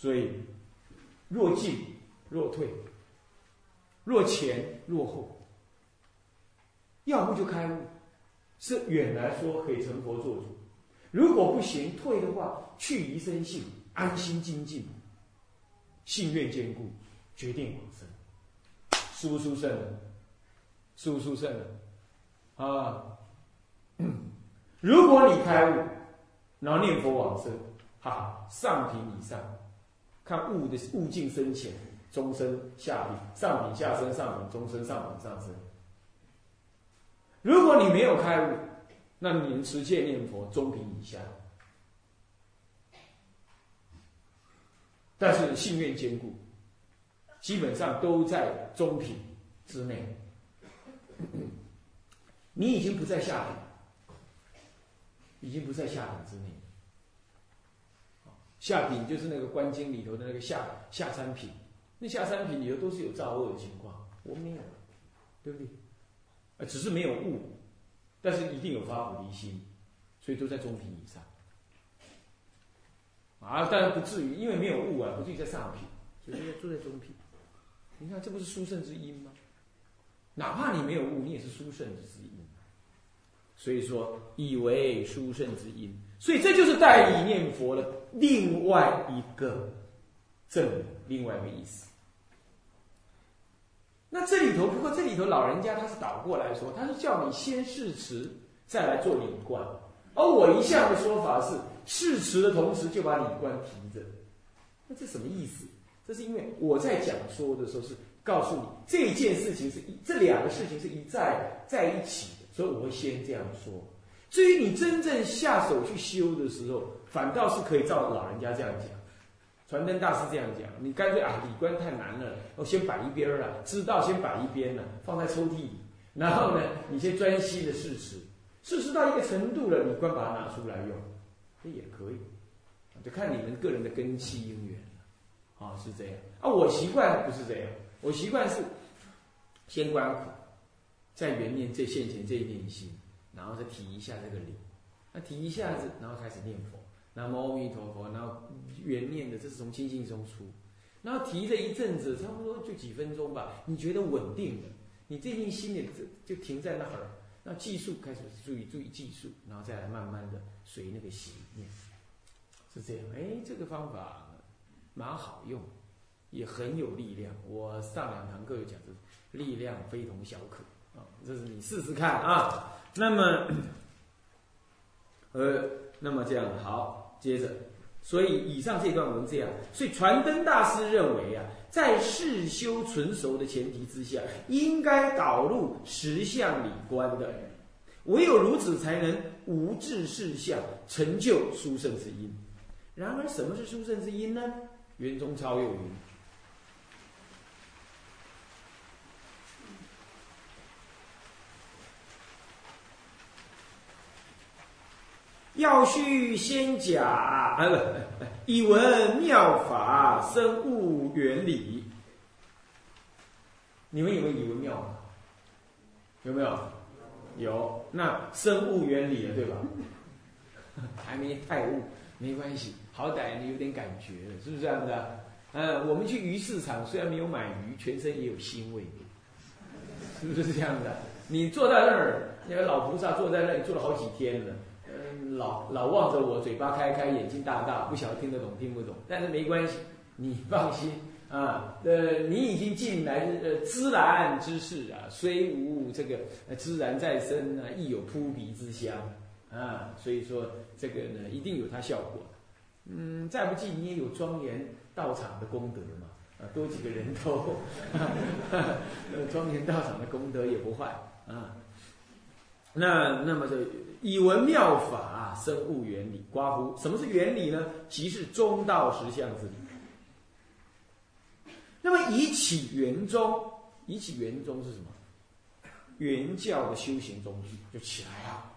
所以若进若退，若前若后，要不就开悟，是远来说可以成佛做主；如果不行，退的话，去疑生信，安心精进，信愿坚固，决定往生。殊不殊胜？殊不殊胜？啊！如果你开悟，然后念佛往生，哈，上品以上，看悟的悟境深浅，中生下品，上品下生，上品中生，上品上生。如果你没有开悟，那你持戒念佛中品以下，但是信愿坚固，基本上都在中品之内。你已经不在下品，已经不在下品之内。下品就是那个观经里头的那个下下三品，那下三品里头都是有造恶的情况，我没有，对不对？啊，只是没有悟，但是一定有发菩提心，所以都在中品以上。啊，当然不至于，因为没有悟啊，不至于在上品，所以住在中品。你看，这不是殊胜之因吗？哪怕你没有悟，你也是殊胜之因。所以说，以为殊胜之因，所以这就是代理念佛的另外一个证明，另外一个意思。那这里头，不过这里头老人家他是倒过来说，他是叫你先试持，再来做领观。而我一向的说法是，试持的同时就把领观提着。那这什么意思？这是因为我在讲说的时候是告诉你，这件事情是一，这两个事情是一在在一起的。所以我会先这样说。至于你真正下手去修的时候，反倒是可以照老人家这样讲。传灯大师这样讲，你干脆啊，理观太难了，我先摆一边了，知道先摆一边了，放在抽屉里。然后呢，你先专心的试持，试持到一个程度了，理观把它拿出来用，这也可以。就看你们个人的根气因缘了。啊，是这样。啊，我习惯不是这样，我习惯是先观苦。在原念这现前这一念心，然后再提一下这个理，那提一下子，然后开始念佛，南无阿弥陀佛，然后原念的这是从清净中出，然后提了一阵子，差不多就几分钟吧，你觉得稳定了，你这念心里就就停在那儿，那技术开始注意注意技术，然后再来慢慢的随那个心念，是这样，哎，这个方法蛮好用，也很有力量。我上两堂课有讲，这力量非同小可。啊。这是你试试看啊，那么，呃，那么这样好，接着，所以以上这段文这样，所以传灯大师认为啊，在事修纯熟的前提之下，应该导入实相理观的，唯有如此，才能无智事相，成就殊胜之因。然而，什么是殊胜之因呢？圆中超有云。要须先假啊，不，以闻妙法生物原理。你们有没有以闻妙法？有没有？有。那生物原理了，对吧？还没太悟，没关系，好歹你有点感觉了，是不是这样的？嗯，我们去鱼市场，虽然没有买鱼，全身也有腥味，是不是这样的？你坐在那儿，那个老菩萨坐在那里坐了好几天了。老老望着我，嘴巴开开，眼睛大大，不晓得听得懂听不懂，但是没关系，你放心啊。呃，你已经进来呃知然之事啊，虽无这个知然在身啊，亦有扑鼻之香啊。所以说这个呢，一定有它效果。嗯，再不济你也有庄严道场的功德嘛，啊，多几个人头，庄严道场的功德也不坏啊。那那么这。以文妙法生物原理，刮胡什么是原理呢？即是中道实相之理。那么以起圆宗，以起圆宗是什么？原教的修行宗旨就起来了。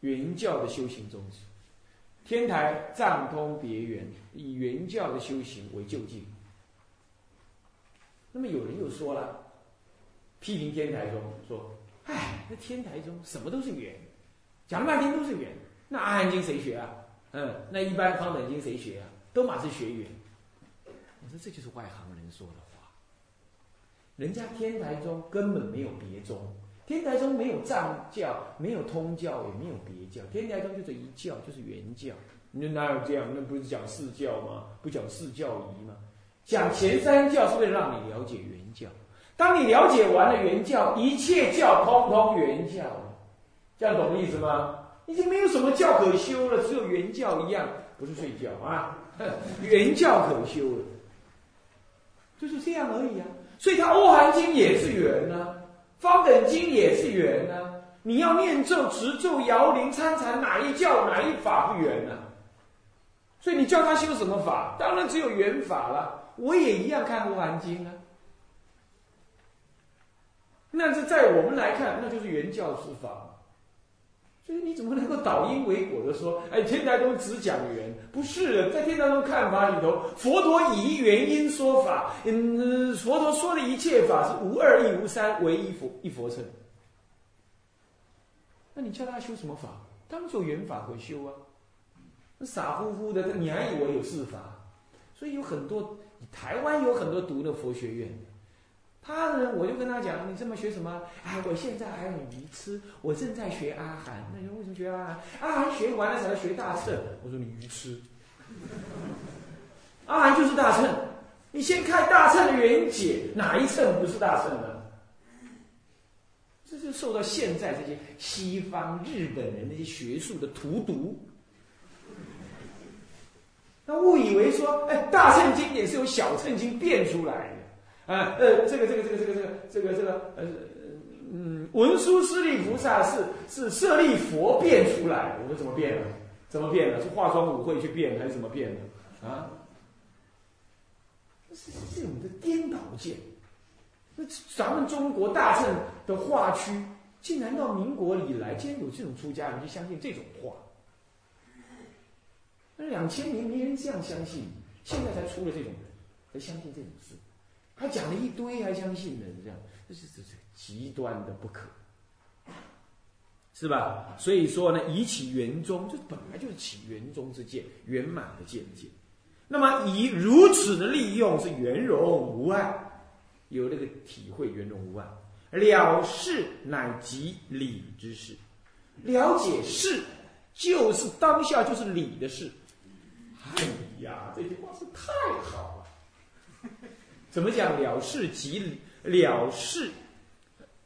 原教的修行宗旨，天台藏通别圆，以原教的修行为究竟。那么有人又说了，批评天台宗说。哎，那天台中什么都是圆，讲了半天都是圆，那阿含经谁学啊？嗯，那一般方等经谁学啊？都马是学圆。我说这就是外行人说的话。人家天台宗根本没有别宗，天台宗没有藏教，没有通教，也没有别教，天台宗就这一教，就是原教。你哪有这样？那不是讲四教吗？不讲四教仪吗？讲前三教是为了让你了解原教。当你了解完了原教，一切教通通原教，这样懂意思吗？已经没有什么教可修了，只有原教一样，不是睡觉啊，原教可修了，就是这样而已啊。所以它《欧含经》也是圆呢，《方等经》也是圆呢。你要念咒、持咒、摇铃、参禅，哪一教哪一法不圆呢？所以你叫他修什么法？当然只有圆法了。我也一样看《欧含经》啊。那这在我们来看，那就是原教之法。所以你怎么能够导因为果的说，哎，天台宗只讲缘？不是的，在天台宗看法里头，佛陀以原因说法。嗯，佛陀说的一切法是无二亦无三，唯一佛一佛乘。那你叫他修什么法？当做缘法可修啊。那傻乎乎的，你还以为有四法？所以有很多，台湾有很多读的佛学院。他呢，我就跟他讲，你这么学什么？哎，我现在还很愚痴，我正在学阿含。那你为什么学阿含？阿含学完了才能学大乘。我说你愚痴。阿含就是大乘，你先看大乘的原解，哪一乘不是大乘呢？这就受到现在这些西方日本人那些学术的荼毒。那误以为说，哎，大乘经典是由小乘经变出来的。啊，呃，这个，这个，这个，这个，这个，这个，这个，呃，嗯，文殊师利菩萨是是舍利佛变出来，我说怎么变的？怎么变的？是化妆舞会去变，还是怎么变的？啊？是是这种的颠倒见。那咱们中国大乘的画区，竟然到民国以来，竟然有这种出家人就相信这种话。那两千年没人这样相信，现在才出了这种人，才相信这种事。他讲了一堆，还相信呢？这样，这是这是极端的不可，是吧？所以说呢，以起圆中，这本来就是起圆中之见，圆满的见解。那么以如此的利用，是圆融无碍，有那个体会圆融无碍，了事乃即理之事，了解事就是当下就是理的事。哎呀，这句话是太好。怎么讲了事即，了事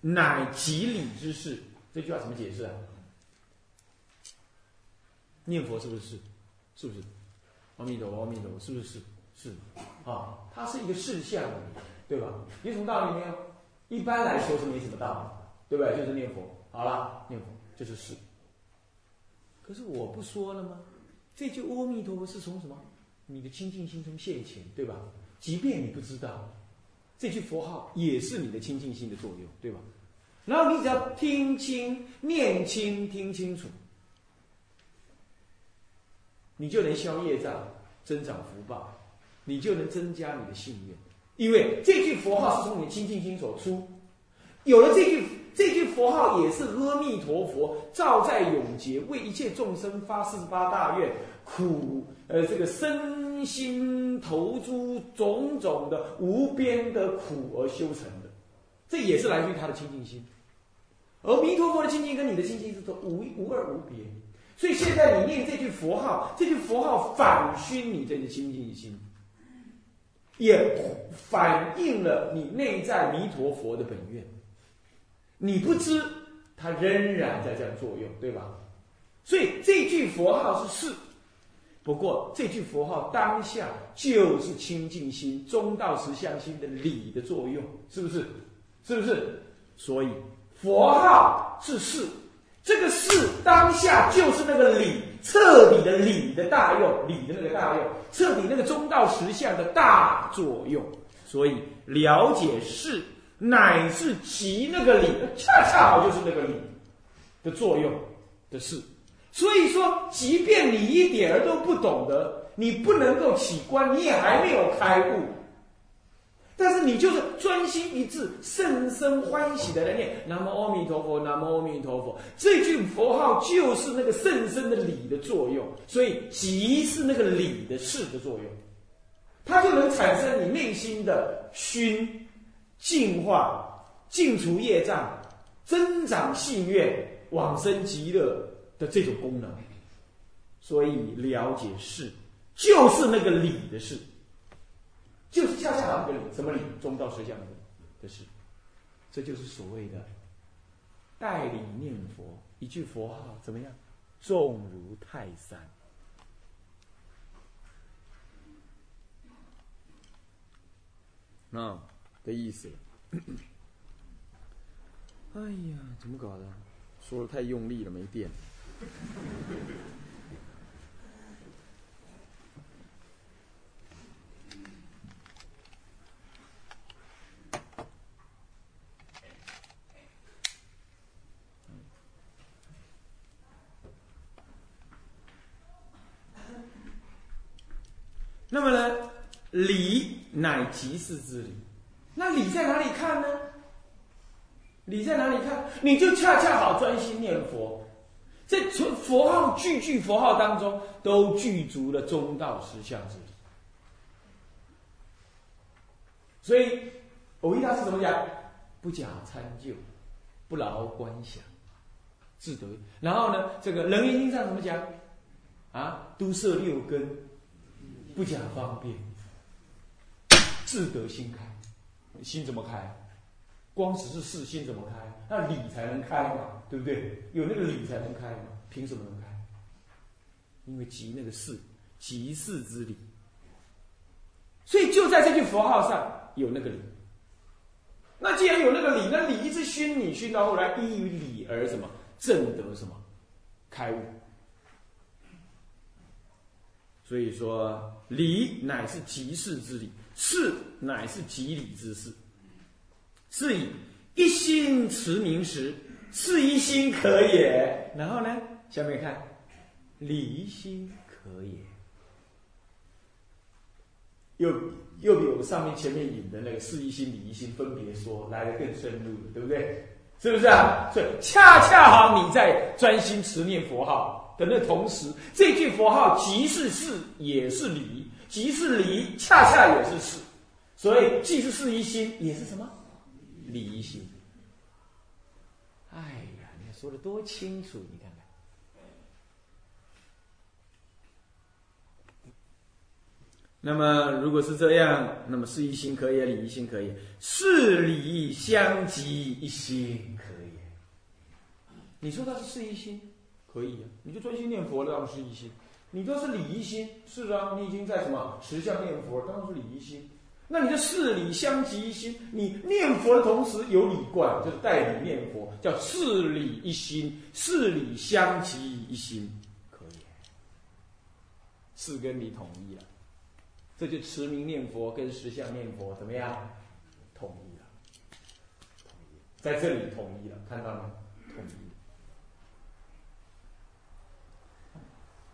乃即理之事？这句话怎么解释啊？念佛是不是是？是不是？阿弥陀佛，阿弥陀佛，是不是是？是啊，它是一个事项，对吧？有什么道理没有？一般来说是没什么道理，对不对？就是念佛，好了，念佛就是事。可是我不说了吗？这句阿弥陀佛是从什么？你的清净心中现前，对吧？即便你不知道，这句佛号也是你的清净心的作用，对吧？然后你只要听清、念清、听清楚，你就能消业障、增长福报，你就能增加你的信愿。因为这句佛号是从你清净心所出，有了这句这句佛号，也是阿弥陀佛照在永劫为一切众生发四十八大愿。苦，呃，这个生心投诸种种的无边的苦而修成的，这也是来自于他的清净心。而弥陀佛的清净跟你的清净是都无无二无别，所以现在你念这句佛号，这句佛号反熏你这个清净心，也反映了你内在弥陀佛的本愿。你不知，它仍然在这样作用，对吧？所以这句佛号是是。不过这句佛号当下就是清净心、中道实相心的理的作用，是不是？是不是？所以佛号是事，这个事当下就是那个理，彻底的理的大用，理的那个大用，彻底那个中道实相的大作用。所以了解事，乃是其那个理，恰恰好就是那个理的作用的事。所以说，即便你一点儿都不懂得，你不能够起观，你也还没有开悟。但是你就是专心一致、甚深欢喜的来念“南无阿弥陀佛，南无阿弥陀佛”，这句佛号就是那个甚深的理的作用，所以即是那个理的事的作用，它就能产生你内心的熏、净化、净除业障、增长信愿、往生极乐。的这种功能。所以了解事，就是那个理的事。就是恰恰好一个理，什么理？中道实相的的事，这就是所谓的代理念佛，一句佛号怎么样？重如泰山。那的意思。哎呀，怎么搞的？说的太用力了，没电。那么呢，理乃即是之理。那理在哪里看呢？理在哪里看？你就恰恰好专心念佛，在佛佛号句句佛号当中，都具足了中道实相之理。所以，偶一大师怎么讲？不假参就，不劳观想，自得。然后呢，这个楞严经上怎么讲？啊，都摄六根。不讲方便，自得心开。心怎么开？光只是事，心怎么开？那理才能开嘛，对不对？有那个理才能开嘛？凭什么能开？因为即那个事，即事之理。所以就在这句佛号上有那个理。那既然有那个理，那理一直熏你，熏到后来依于理而什么正得什么开悟。所以说，理乃是即事之理，事乃是即理之事。是以一心持名时，是一心可也。然后呢，下面看，离心可也。又又比我们上面前面引的那个是一心、离一心分别说来的更深入，对不对？是不是啊？所以恰恰好你在专心持念佛号。的那同时，这句佛号即是是，也是离；即是离，恰恰也是是。所以，既是是一心，也是什么离一心。哎呀，你说的多清楚！你看看。那么，如果是这样，那么事一心可以，理一心可以，事理相即一心可以。你说他是事一心？可以啊，你就专心念佛，当然是一心。你都是理一心，是啊，你已经在什么持相念佛，当然是理一心。那你就事理相即一心，你念佛的同时有理观，就是代理念佛，叫事理一心，事理相即一心，可以。是跟你统一了，这就持名念佛跟实相念佛怎么样？统一了，在这里统一了，看到吗？统一。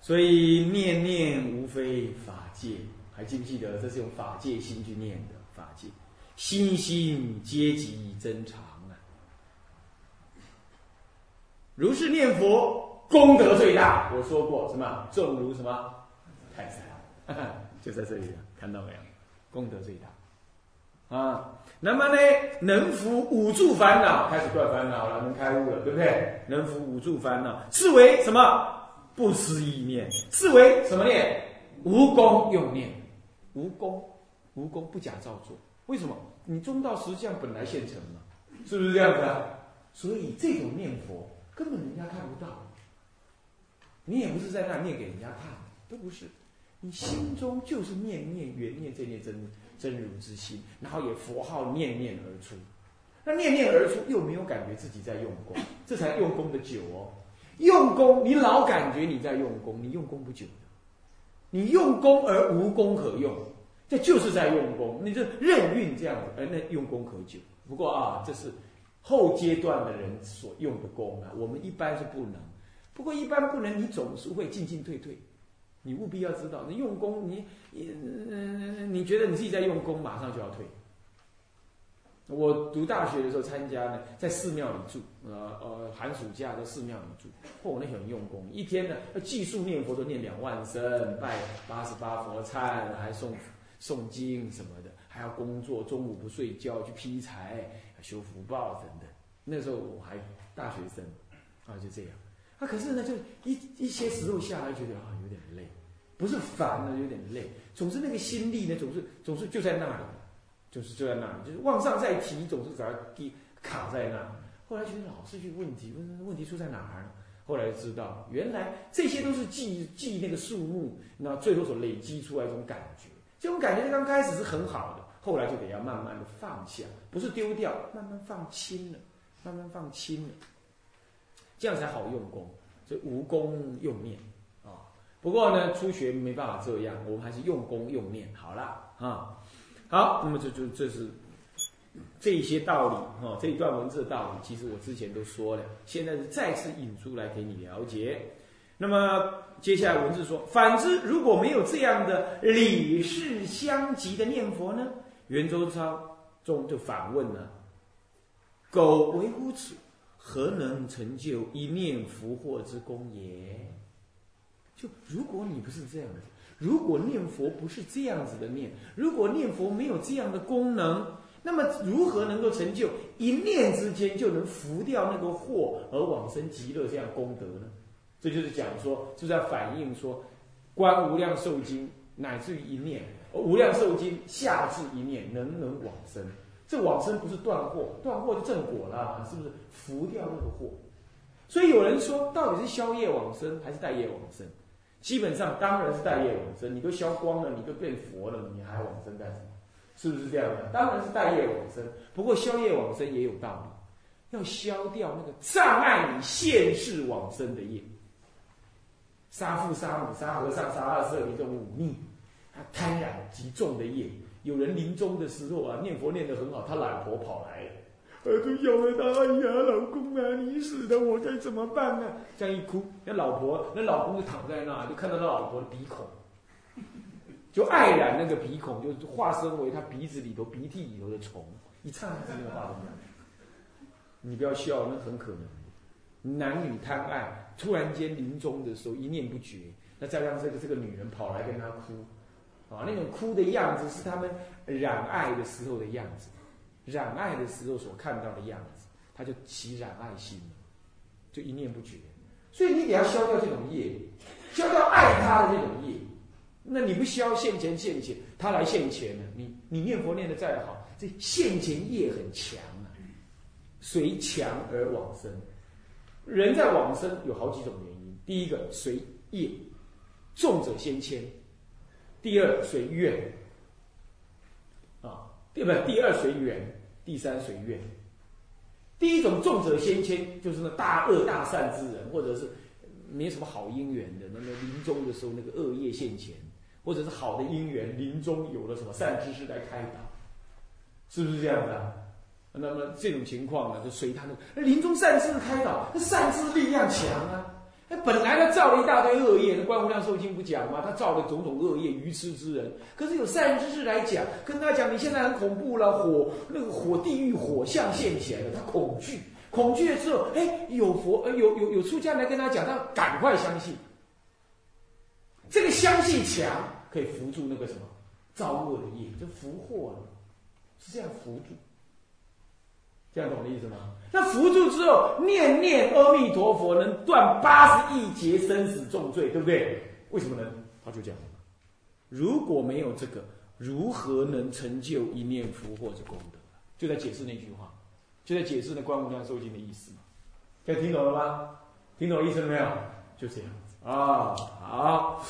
所以念念无非法界，还记不记得？这是用法界心去念的法界，心心皆即真常啊！如是念佛，功德最大。我说过什么？重如什么？泰山，就在这里了，看到没有？功德最大啊！那么呢，能伏五住烦恼，开始断烦恼了，能开悟了，对不对？能伏五住烦恼，是为什么？不思意念，是为什么念？无功用念，无功，无功不假造作。为什么？你中道实相本来现成嘛，是不是这样子啊？所以这种念佛根本人家看不到，你也不是在那念给人家看，都不是。你心中就是念念缘念这念真真如之心，然后也佛号念念而出，那念念而出又没有感觉自己在用功，这才用功的久哦。用功，你老感觉你在用功，你用功不久的。你用功而无功可用，这就是在用功。你就任运这样子，而那用功可久。不过啊，这是后阶段的人所用的功啊，我们一般是不能。不过一般不能，你总是会进进退退。你务必要知道，你用功，你你你觉得你自己在用功，马上就要退。我读大学的时候参加呢，在寺庙里住，呃呃，寒暑假在寺庙里住，嚯，那很用功，一天呢，要计数念佛都念两万声，拜八十八佛忏，还诵诵经什么的，还要工作，中午不睡觉去劈柴、修福报等等。那时候我还大学生，啊，就这样。啊，可是呢，就一一些时候下来，觉得啊有点累，不是烦了，有点累，总是那个心力呢，总是总是就在那里。就是就在那里，就是往上再提，总是找给卡在那。后来觉得老是去问题，问问题出在哪儿呢？后来知道，原来这些都是记记那个数目，那最后所累积出来一种感觉。这种感觉就刚开始是很好的，后来就得要慢慢的放下，不是丢掉，慢慢放轻了，慢慢放轻了，这样才好用功。所以无功用念啊。不过呢，初学没办法这样，我们还是用功用念好了啊。好，那么这就这是这一些道理哈，这一段文字的道理，其实我之前都说了，现在是再次引出来给你了解。那么接下来文字说，反之如果没有这样的理事相及的念佛呢？圆周抄中就反问了：苟为乎此，何能成就一念福祸之功也？就如果你不是这样的。如果念佛不是这样子的念，如果念佛没有这样的功能，那么如何能够成就一念之间就能拂掉那个祸而往生极乐这样功德呢？这就是讲说，就在反映说，观无量寿经乃至于一念，无量寿经下至一念，能能往生？这往生不是断祸，断祸就正果了，是不是？拂掉那个祸。所以有人说，到底是消业往生还是待业往生？基本上当然是待业往生，你都消光了，你都变佛了，你还往生干什么？是不是这样的？当然是待业往生。不过消业往生也有道理，要消掉那个障碍你现世往生的。业。杀父杀母杀和尚杀二色这种忤逆，他贪婪极重的。业。有人临终的。时候啊，念佛念得很好，他老婆跑来了。儿子叫了他，哎呀，老公啊，你死了，我该怎么办呢？这样一哭，那老婆，那老公就躺在那，就看到他老婆的鼻孔，就爱染那个鼻孔，就化身为他鼻子里头、鼻涕里头的虫。一唱这个话，你不要笑，那很可能，男女贪爱，突然间临终的时候一念不绝，那再让这个这个女人跑来跟他哭，啊，那种哭的样子是他们染爱的时候的样子。染爱的时候所看到的样子，他就起染爱心了，就一念不绝。所以你得要消掉这种业，消掉爱他的这种业。那你不消现前现前，他来现前了，你你念佛念的再好，这现前业很强啊，随强而往生。人在往生有好几种原因，第一个随业，重者先迁；第二随愿，啊，对不对？第二随缘。第三随愿，第一种重者先迁，就是那大恶大善之人，或者是没什么好姻缘的，那么临终的时候那个恶业现前，或者是好的姻缘，临终有了什么善知识来开导，是不是这样的？那么这种情况呢，就随他那临终善知识开导，那善知力量强啊。哎，本来他造了一大堆恶业，那观无量寿经不讲吗？他造了种种恶业，愚痴之人。可是有善知识来讲，跟他讲，你现在很恐怖了，火那个火地狱火象现起来了，他恐惧，恐惧了之后，哎，有佛，呃，有有有出家来跟他讲，他赶快相信。这个相信强，可以扶住那个什么造恶的业，就福祸了，是这样扶住。这样懂的意思吗？那扶住之后，念念阿弥陀佛，能断八十亿劫生死重罪，对不对？为什么呢？他就讲：如果没有这个，如何能成就一念福祸之功德？就在解释那句话，就在解释那观无量寿经的意思嘛。现在听懂了吗？听懂意思了没有？就这样子啊，好。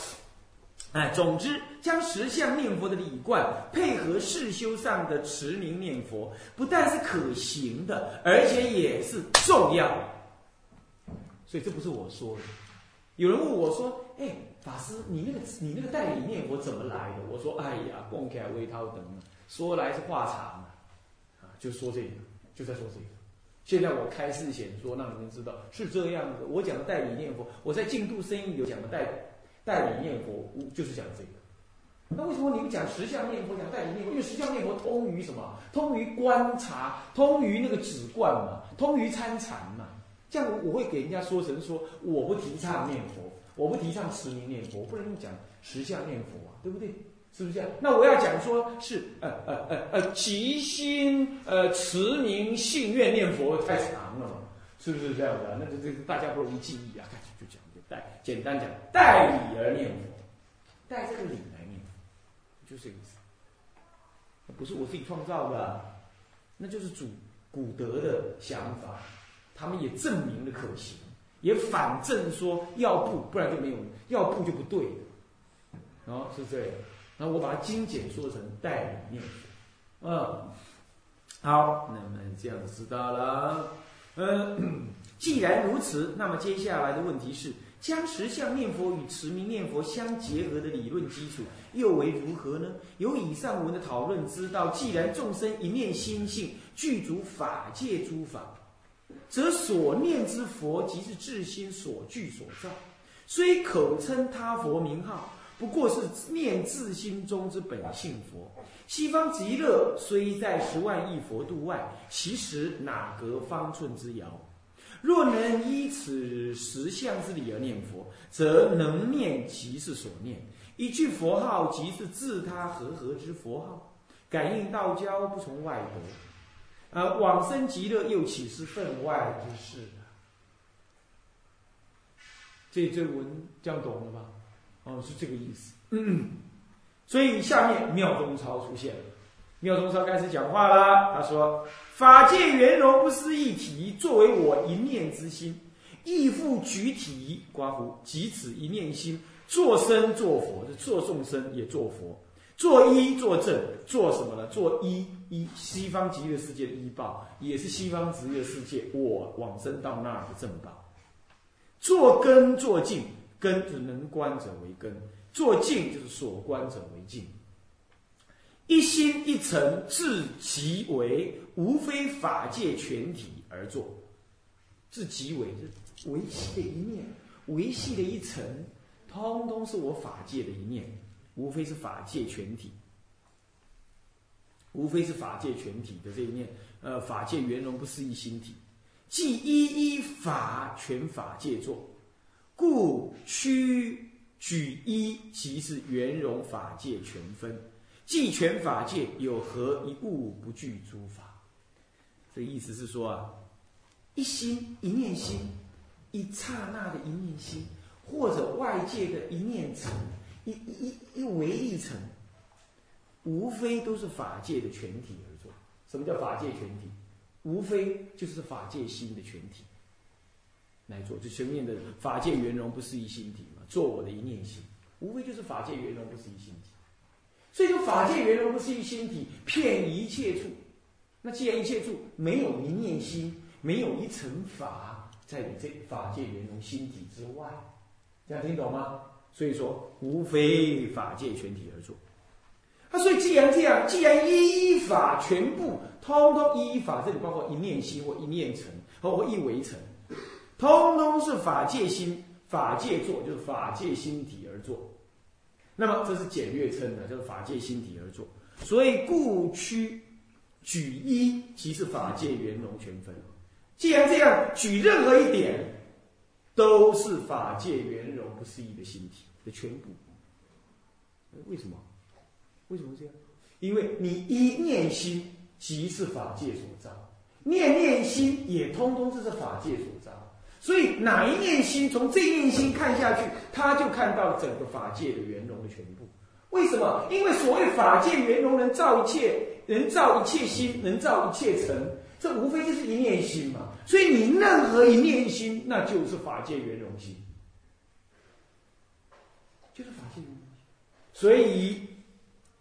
哎，总之，将十相念佛的理观配合世修上的持名念佛，不但是可行的，而且也是重要。所以这不是我说的。有人问我说：“哎，法师，你那个你那个代理念佛怎么来的？”我说：“哎呀，公开微涛等，说来是话长啊，啊，就说这个，就在说这个。现在我开示显说，让你们知道是这样的。我讲的代理念佛，我在净度声音有讲的代。”代理念佛，就是讲这个，那为什么你们讲十相念佛，讲代理念佛？因为十相念佛通于什么？通于观察，通于那个止观嘛，通于参禅嘛。这样我会给人家说成说，我不提倡念佛，我不提倡持名念佛，不能讲十相念佛啊，对不对？是不是这样？那我要讲说是呃呃呃呃，即心呃持名信愿念佛太长了嘛，是不是这样的？那这这大家不容易记忆啊，就讲就代，简单讲代理而念佛，带这个理来念佛，就这个意思。不是我自己创造的，那就是主古德的想法，他们也证明了可行，也反证说要不不然就没有，要不就不对，哦，是这样。那我把它精简说成代理念佛，嗯，好，那么这样子知道了。嗯，既然如此，那么接下来的问题是，将十相念佛与持名念佛相结合的理论基础又为如何呢？由以上文的讨论知道，既然众生一念心性具足法界诸法，则所念之佛即是自心所具所造，虽口称他佛名号。不过是念自心中之本性佛。西方极乐虽在十万亿佛度外，其实哪隔方寸之遥？若能依此十相之理而念佛，则能念即是所念，一句佛号即是自他和合之佛号。感应道交不从外得，而往生极乐又岂是分外之事？这这文这样懂了吧？哦，是这个意思。嗯，所以下面妙中超出现了，妙中超开始讲话啦。他说：“法界圆融不思一体，作为我一念之心，亦复具体。刮胡，即此一念心，做生做佛，做众生也做佛，做一做正，做什么呢？做一一西方极乐世界的医报，也是西方极乐世界我往生到那儿的正报。做根做净。”根就是能观者为根，做净就是所观者为净。一心一诚自即为，无非法界全体而作。自即为是维系的一念，维系的一层，通通是我法界的一念，无非是法界全体，无非是法界全体的这一念。呃，法界圆融不是一心体，即一一法全法界作。故屈举一，即是圆融法界全分，既全法界有何一物不具诸法？这意思是说啊，一心一念心，一刹那的一念心，或者外界的一念尘，一一一唯一尘，无非都是法界的全体而作。什么叫法界全体？无非就是法界心的全体。来做，就前面的法界圆融不是一心体嘛？做我的一念心，无非就是法界圆融不是一心体。所以说，法界圆融不是一心体，骗一切处。那既然一切处没有一念心，没有一层法在你这法界圆融心体之外，这样听懂吗？所以说，无非法界全体而作。啊，所以既然这样，既然依法全部通通依法，这里包括一念心或一念层或一围成。通通是法界心，法界作就是法界心体而作。那么这是简略称的，就是法界心体而作。所以故区举一即是法界圆融全分。既然这样，举任何一点都是法界圆融不思议的心体的全部。为什么？为什么这样？因为你一念心即是法界所造，念念心也通通是这法界所造。所以哪一念心，从这一念心看下去，他就看到整个法界的圆融的全部。为什么？因为所谓法界圆融，能造一切，能造一切心，能造一切尘，这无非就是一念心嘛。所以你任何一念心，那就是法界圆融心，就是法界圆融心。所以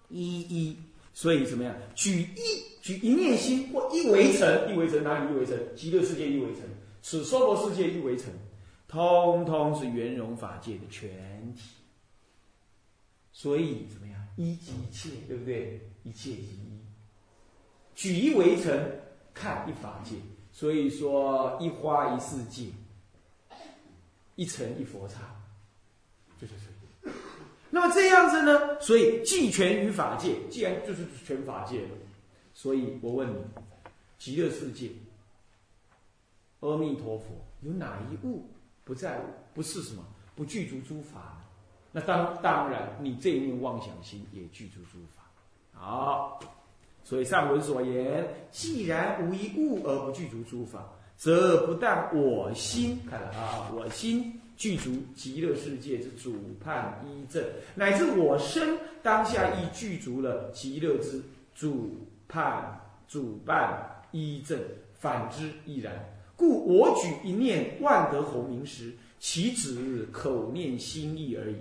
一一，所以怎么样？举一举一念心或一围城，一围城哪里一围城？极乐世界一围城。此娑婆世界一围城，通通是圆融法界的全体。所以怎么样？一即一切，对不对？一切即一。举一围城，看一法界。所以说，一花一世界，一尘一佛刹，就是这那么这样子呢？所以既全于法界，既然就是全法界了，所以我问你，极乐世界，阿弥陀佛有哪一物不在物不是什么不具足诸法？那当当然，你这一念妄想心也具足诸法。好，所以上文所言，既然无一物而不具足诸法，则不但我心，看了啊，我心。具足极乐世界之主判一正，乃至我身当下亦具足了极乐之主判主办一正，反之亦然。故我举一念万德洪名时，岂止口念心意而已，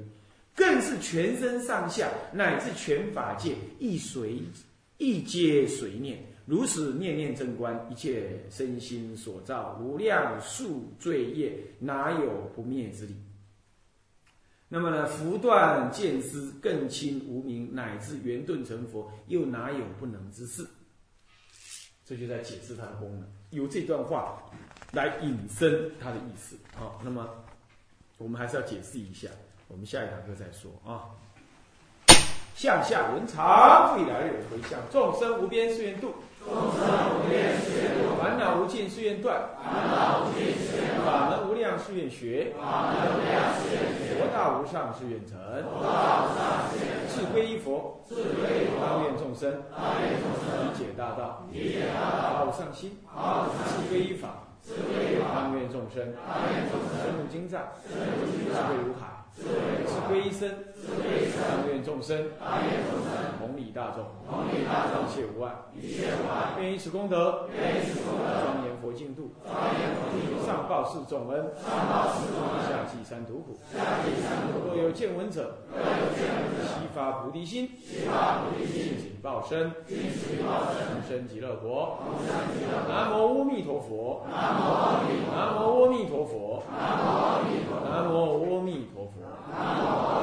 更是全身上下乃至全法界亦随亦皆随念。如此念念正观，一切身心所造无量数罪业，哪有不灭之理？那么呢？福断见思，更清无明，乃至圆顿成佛，又哪有不能之事？这就在解释它的功能。由这段话来引申它的意思。好，那么我们还是要解释一下。我们下一堂课再说啊。向下文长，未来人回向，众生无边誓愿度。众生无边誓愿度，烦恼无尽誓愿断，烦恼无尽誓愿断，誓愿学，佛大无上是愿成，佛道无上誓愿成，自归依佛，自归依佛，当愿众生，理解大道，理解大道，好上心，好上心，自归依法，自归依法，当愿众生，深入经藏，智慧如海，智归依身，自归依身，当愿众生，当愿众生，同理大众，同理大众，一切无碍，一切无碍，愿以此功德，愿以此功德，庄严佛净土，庄严佛净土，上报四重恩，上报四重恩，下济三途苦，下济三途苦，若有见闻者，若有见闻者，悉发菩提心，悉发菩提心，尽此报身，尽此报身，同生极乐国。同生极乐国。南无阿弥陀佛，南无阿弥陀佛，南无阿弥陀佛，南无阿弥陀佛，南无阿弥陀佛。南无阿弥陀佛。